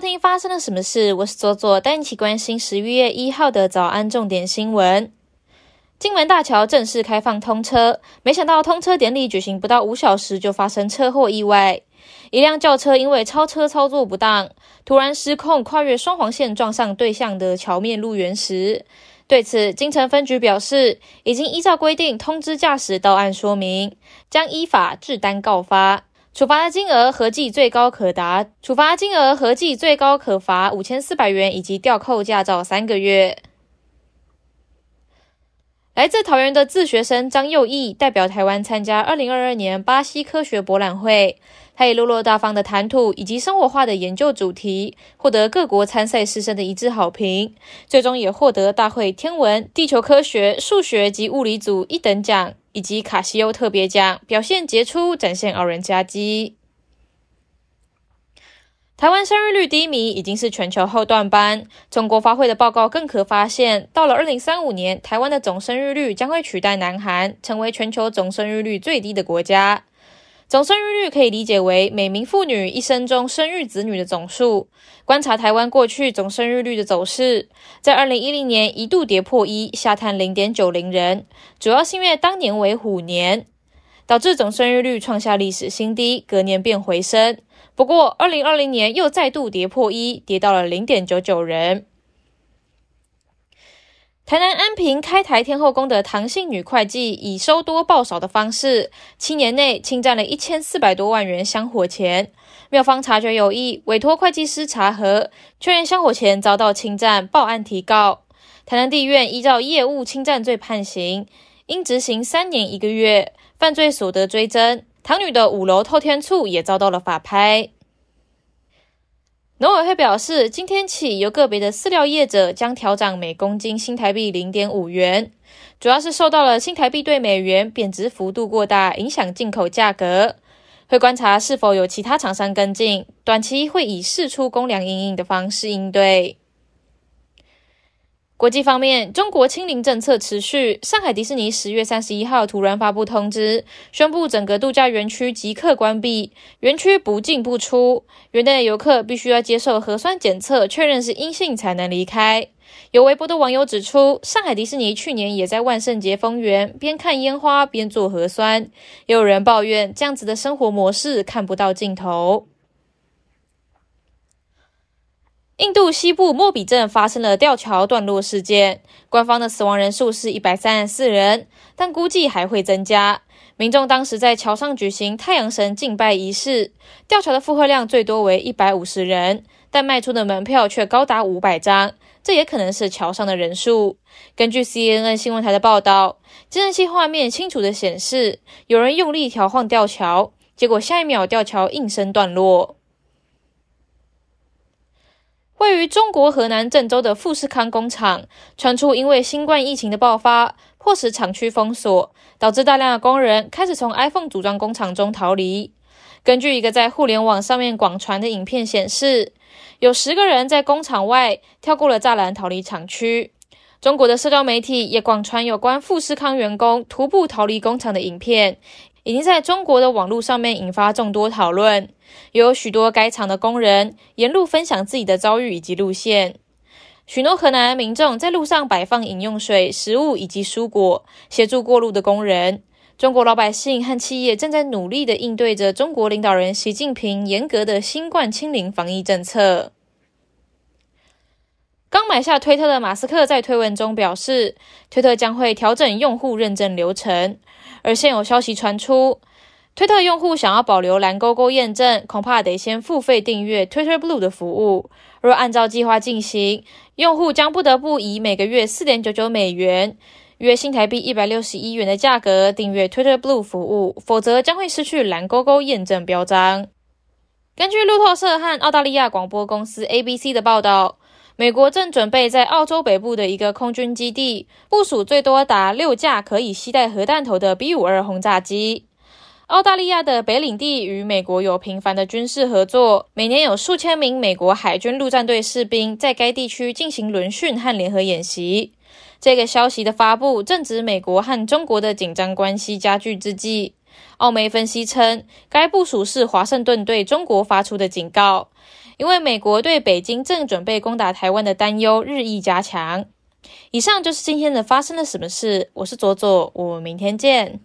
听发生了什么事？我是左左，带你一起关心十一月一号的早安重点新闻。金门大桥正式开放通车，没想到通车典礼举行不到五小时就发生车祸意外，一辆轿车因为超车操作不当，突然失控跨越双黄线撞上对向的桥面路缘时，对此金城分局表示，已经依照规定通知驾驶到案说明，将依法制单告发。处罚的金额合计最高可达处罚金额合计最高可罚五千四百元，以及吊扣驾照三个月。来自桃园的自学生张佑义代表台湾参加二零二二年巴西科学博览会，他以落落大方的谈吐以及生活化的研究主题，获得各国参赛师生的一致好评，最终也获得大会天文、地球科学、数学及物理组一等奖。以及卡西欧特别奖，表现杰出，展现傲人佳绩。台湾生育率低迷已经是全球后段班。中国发会的报告更可发现，到了二零三五年，台湾的总生育率将会取代南韩，成为全球总生育率最低的国家。总生育率可以理解为每名妇女一生中生育子女的总数。观察台湾过去总生育率的走势，在二零一零年一度跌破一，下探零点九零人，主要是因为当年为虎年，导致总生育率创下历史新低，隔年便回升。不过二零二零年又再度跌破一，跌到了零点九九人。台南安平开台天后宫的唐姓女会计以收多报少的方式，七年内侵占了一千四百多万元香火钱。庙方察觉有异，委托会计师查核，确认香火钱遭到侵占，报案提告。台南地院依照业务侵占罪判刑，应执行三年一个月，犯罪所得追征。唐女的五楼透天厝也遭到了法拍。农委会表示，今天起由个别的饲料业者将调涨每公斤新台币零点五元，主要是受到了新台币对美元贬值幅度过大，影响进口价格。会观察是否有其他厂商跟进，短期会以试出公粮应应的方式应对。国际方面，中国清零政策持续。上海迪士尼十月三十一号突然发布通知，宣布整个度假园区即刻关闭，园区不进不出。园内的游客必须要接受核酸检测，确认是阴性才能离开。有微博的网友指出，上海迪士尼去年也在万圣节封园，边看烟花边做核酸。也有人抱怨，这样子的生活模式看不到尽头。印度西部莫比镇发生了吊桥断落事件，官方的死亡人数是一百三十四人，但估计还会增加。民众当时在桥上举行太阳神敬拜仪式，吊桥的负荷量最多为一百五十人，但卖出的门票却高达五百张，这也可能是桥上的人数。根据 CNN 新闻台的报道，监视器画面清楚的显示，有人用力调晃吊桥，结果下一秒吊桥应声断落。位于中国河南郑州的富士康工厂传出，因为新冠疫情的爆发，迫使厂区封锁，导致大量的工人开始从 iPhone 组装工厂中逃离。根据一个在互联网上面广传的影片显示，有十个人在工厂外跳过了栅栏逃离厂区。中国的社交媒体也广传有关富士康员工徒步逃离工厂的影片。已经在中国的网络上面引发众多讨论，有许多该厂的工人沿路分享自己的遭遇以及路线。许多河南民众在路上摆放饮用水、食物以及蔬果，协助过路的工人。中国老百姓和企业正在努力的应对着中国领导人习近平严格的新冠清零防疫政策。刚买下推特的马斯克在推文中表示，推特将会调整用户认证流程。而现有消息传出，推特用户想要保留蓝勾勾验证，恐怕得先付费订阅 Twitter Blue 的服务。若按照计划进行，用户将不得不以每个月四点九九美元（约新台币一百六十一元）的价格订阅 Twitter Blue 服务，否则将会失去蓝勾勾验证标章。根据路透社和澳大利亚广播公司 ABC 的报道。美国正准备在澳洲北部的一个空军基地部署最多达六架可以携带核弹头的 B 五二轰炸机。澳大利亚的北领地与美国有频繁的军事合作，每年有数千名美国海军陆战队士兵在该地区进行轮训和联合演习。这个消息的发布正值美国和中国的紧张关系加剧之际。澳媒分析称，该部署是华盛顿对中国发出的警告。因为美国对北京正准备攻打台湾的担忧日益加强。以上就是今天的发生了什么事，我是左左，我们明天见。